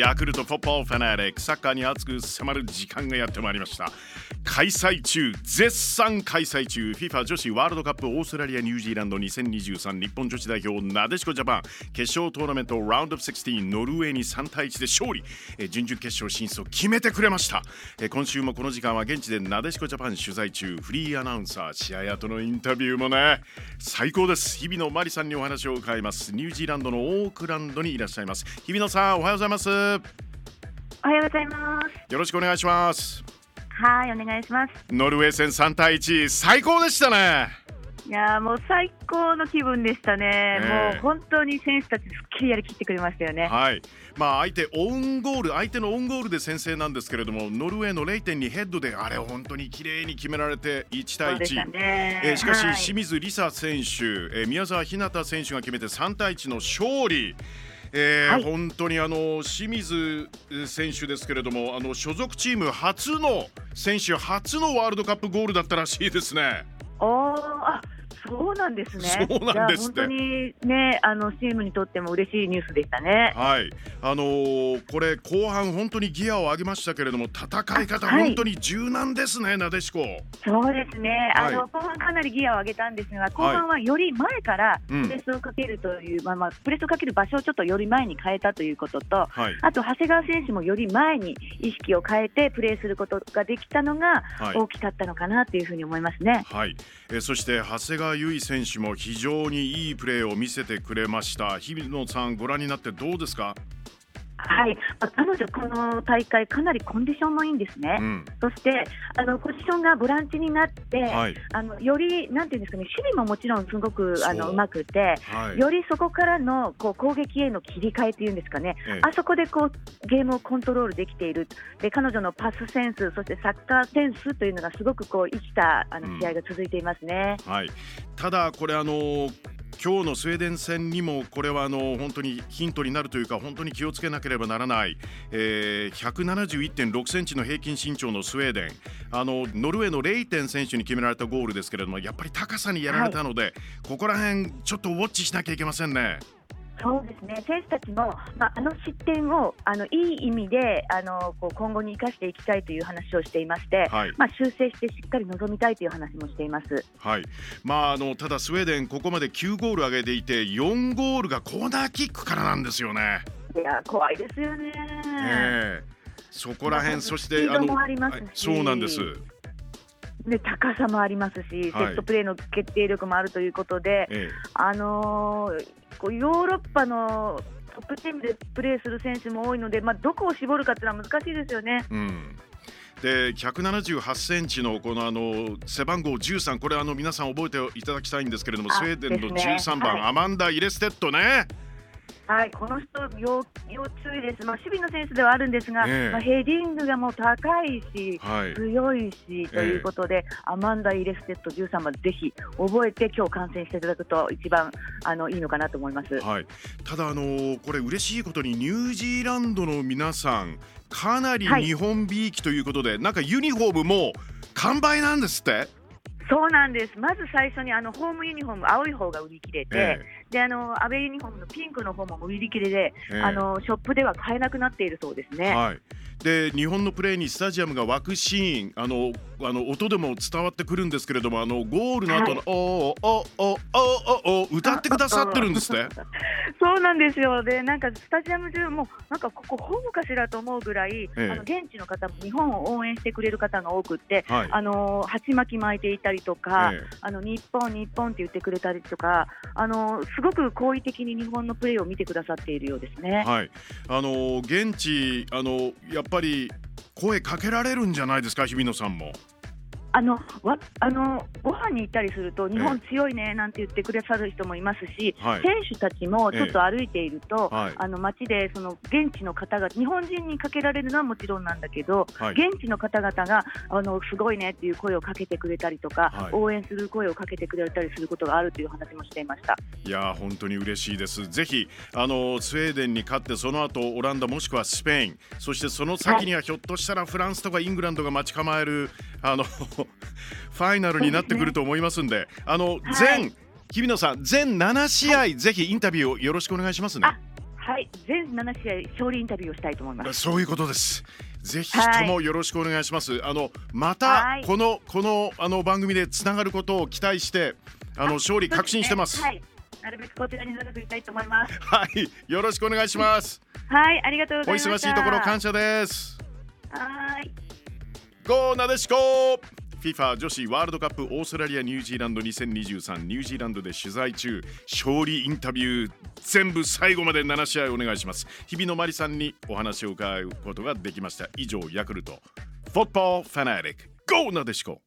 ヤクルトフォッポーファナリックサッカーに熱く迫る時間がやってまいりました。開催中絶賛開催中 FIFA 女子ワールドカップオーストラリアニュージーランド2023日本女子代表なでしこジャパン。決勝トーナメントラウンド16ノルウェーに3対1で勝利。え準々決勝進出を決めてくれました。え今週もこの時間は現地でなでしこジャパン取材中フリーアナウンサー試合後のインタビューもね最高です。日比野真理さんにお話を伺います。ニュージーランドのオークランドにいらっしゃいます。日比野さんおはようございます。おはようございます。よろしくお願いしますはい、お願いします。ノルウェー戦3対1最高でしたねいやーもう最高の気分でしたね、ええもう本当に選手たち、すっきりやりきってくれましたよね。はいまあ相手オウンゴール相手のオウンゴールで先制なんですけれどもノルウェーの0.2ヘッドであれを本当に綺麗に決められて1対1そうでし。えーしかし、はい清水梨沙選手、えー宮沢ひなた選手が決めて3対1の勝利。えーはい本当にあの清水選手ですけれどもあの所属チーム初の選手初のワールドカップゴールだったらしいですね。おーあそうなんですね。そうなんです本当にね、あのチームにとっても嬉しいニュースでしたね。はい、あのーこれ後半本当にギアを上げましたけれども戦い方はい。本当に柔軟ですね、なでしこ。そうですね、はい。あの後半かなりギアを上げたんですが、後半はより前からうん。プレスをかけるという、まあまあ、プレスをかける場所をちょっとより前に変えたということと、はい、あと長谷川選手もより前に意識を変えてプレーすることができたのがはい。大きかったのかなというふうに思いますね。はい、えーそして長谷川唯選手も非常にいいプレーを見せてくれました。日比野さんご覧になってどうですか、はい、まあ彼女、この大会、かなりコンディションもいいんですね、うん。そしてあのポジションがボランチになって、はい。あのよりなんていうんですかね、守備ももちろんすごくあのうまくて、はい。よりそこからのこう攻撃への切り替えというんですかね、ええ。あそこでこうゲームをコントロールできている、で彼女のパスセンス、そしてサッカーセンスというのがすごくこう生きたあうん。の試合が続いていますね。はい、ただこれあのー今日のスウェーデン戦にもこれはあの本当にヒントになるというか本当に気をつけなければならない、えー、171.6センチの平均身長のスウェーデンあのノルウェーのレイテン選手に決められたゴールですけれどもやっぱり高さにやられたので、ここら辺ちょっとウォッチしなきゃいけませんね。そうですね選手たちも、まあ、あの失点をあのいい意味であのこう今後に生かしていきたいという話をしていまして、はいまあ、修正してしっかり臨みたいという話もしています。はいまあ、あのただスウェーデンここまで9ゴール上げていて4ゴールがコーナーキックからなんですよね。いや怖いですよね。ええそこら辺そしてあのそうなんです。で高さもありますし、はい。セットプレーの決定力もあるということで、ええ。あのーこうヨーロッパのトップチームでプレーする選手も多いので、まあ、どこを絞るかっていうのは難しいですよね。うん。で178センチのこのあの背番号13これあの皆さん覚えていただきたいんですけれどもあスウェーデンのですね。13番、はい。アマンダ・イレステッドねはい、この人要、要注意です、まあ、守備の選手ではあるんですが、ええ。まあ、ヘディングがもう高いし、はい。強いしということで、アマンダ・イレステッド13番、ぜひ覚えて、今日観戦していただくと、一番あのいいのかなと思います。はい、ただあのこれ嬉しいことにニュージーランドの皆さんかなりはい。日本びいきということで、なんかユニフォームも完売なんですって、そうなんです、まず最初にあのホームユニフォーム、青い方が売り切れて、えであのアウェーユニフォームのピンクの方も売り切れで、ええ。あのショップでは買えなくなっているそうですね。はい、で日本のプレーにスタジアムが湧くシーンあのあの音でも伝わってくるんですけれどもあのゴールの後の、はい。おーおーおーおーおー歌ってくださってるんですって？そうなんですよ、でなんかスタジアム中も、なんかここ、ホームかしらと思うぐらい、ええ。あの現地の方も日本を応援してくれる方が多くって、はい。あの鉢巻き巻いていたりとか、ええ。あの日本、日本って言ってくれたりとか、あのすごく好意的に日本のプレーを見てくださっているようですね。はい、あの現地あのやっぱり声かけられるんじゃないですか日比野さんも。あのわあのご飯に行ったりすると、日本強いねなんて言ってくださる人もいますし、はい。選手たちもちょっと歩いていると、はい。あの街でその現地の方が、日本人にかけられるのはもちろんなんだけど、はい。現地の方々があのすごいねっていう声をかけてくれたりとか、はい。応援する声をかけてくれたりすることがあるという話もしていました。いやー本当に嬉しいです。ぜひあのスウェーデンに勝ってその後オランダもしくはスペインそしてその先にはひょっとしたらフランスとかイングランドが待ち構えるあの ファイナルになってくると思いますんで、あの全、日比野さん全7試合、ぜひインタビューをよろしくお願いしますね。あはい、全7試合勝利インタビューをしたいと思います。そういうことです。ぜひともよろしくお願いします。あのまたはいこのこのあの番組でつながることを期待して、あの勝利確信してます。はい、なるべくこちらに長くいたいと思います。はい、よろしくお願いします。はい、ありがとうござお。忙しいところ感謝です。はい。Go なでしこ FIFA 女子ワールドカップオーストラリア・ニュージーランド2023ニュージーランドで取材中。勝利インタビュー全部最後まで7試合お願いします。日比野真理さんにお話を伺うことができました。以上ヤクルトフォットボーファナリック。GO なでしこ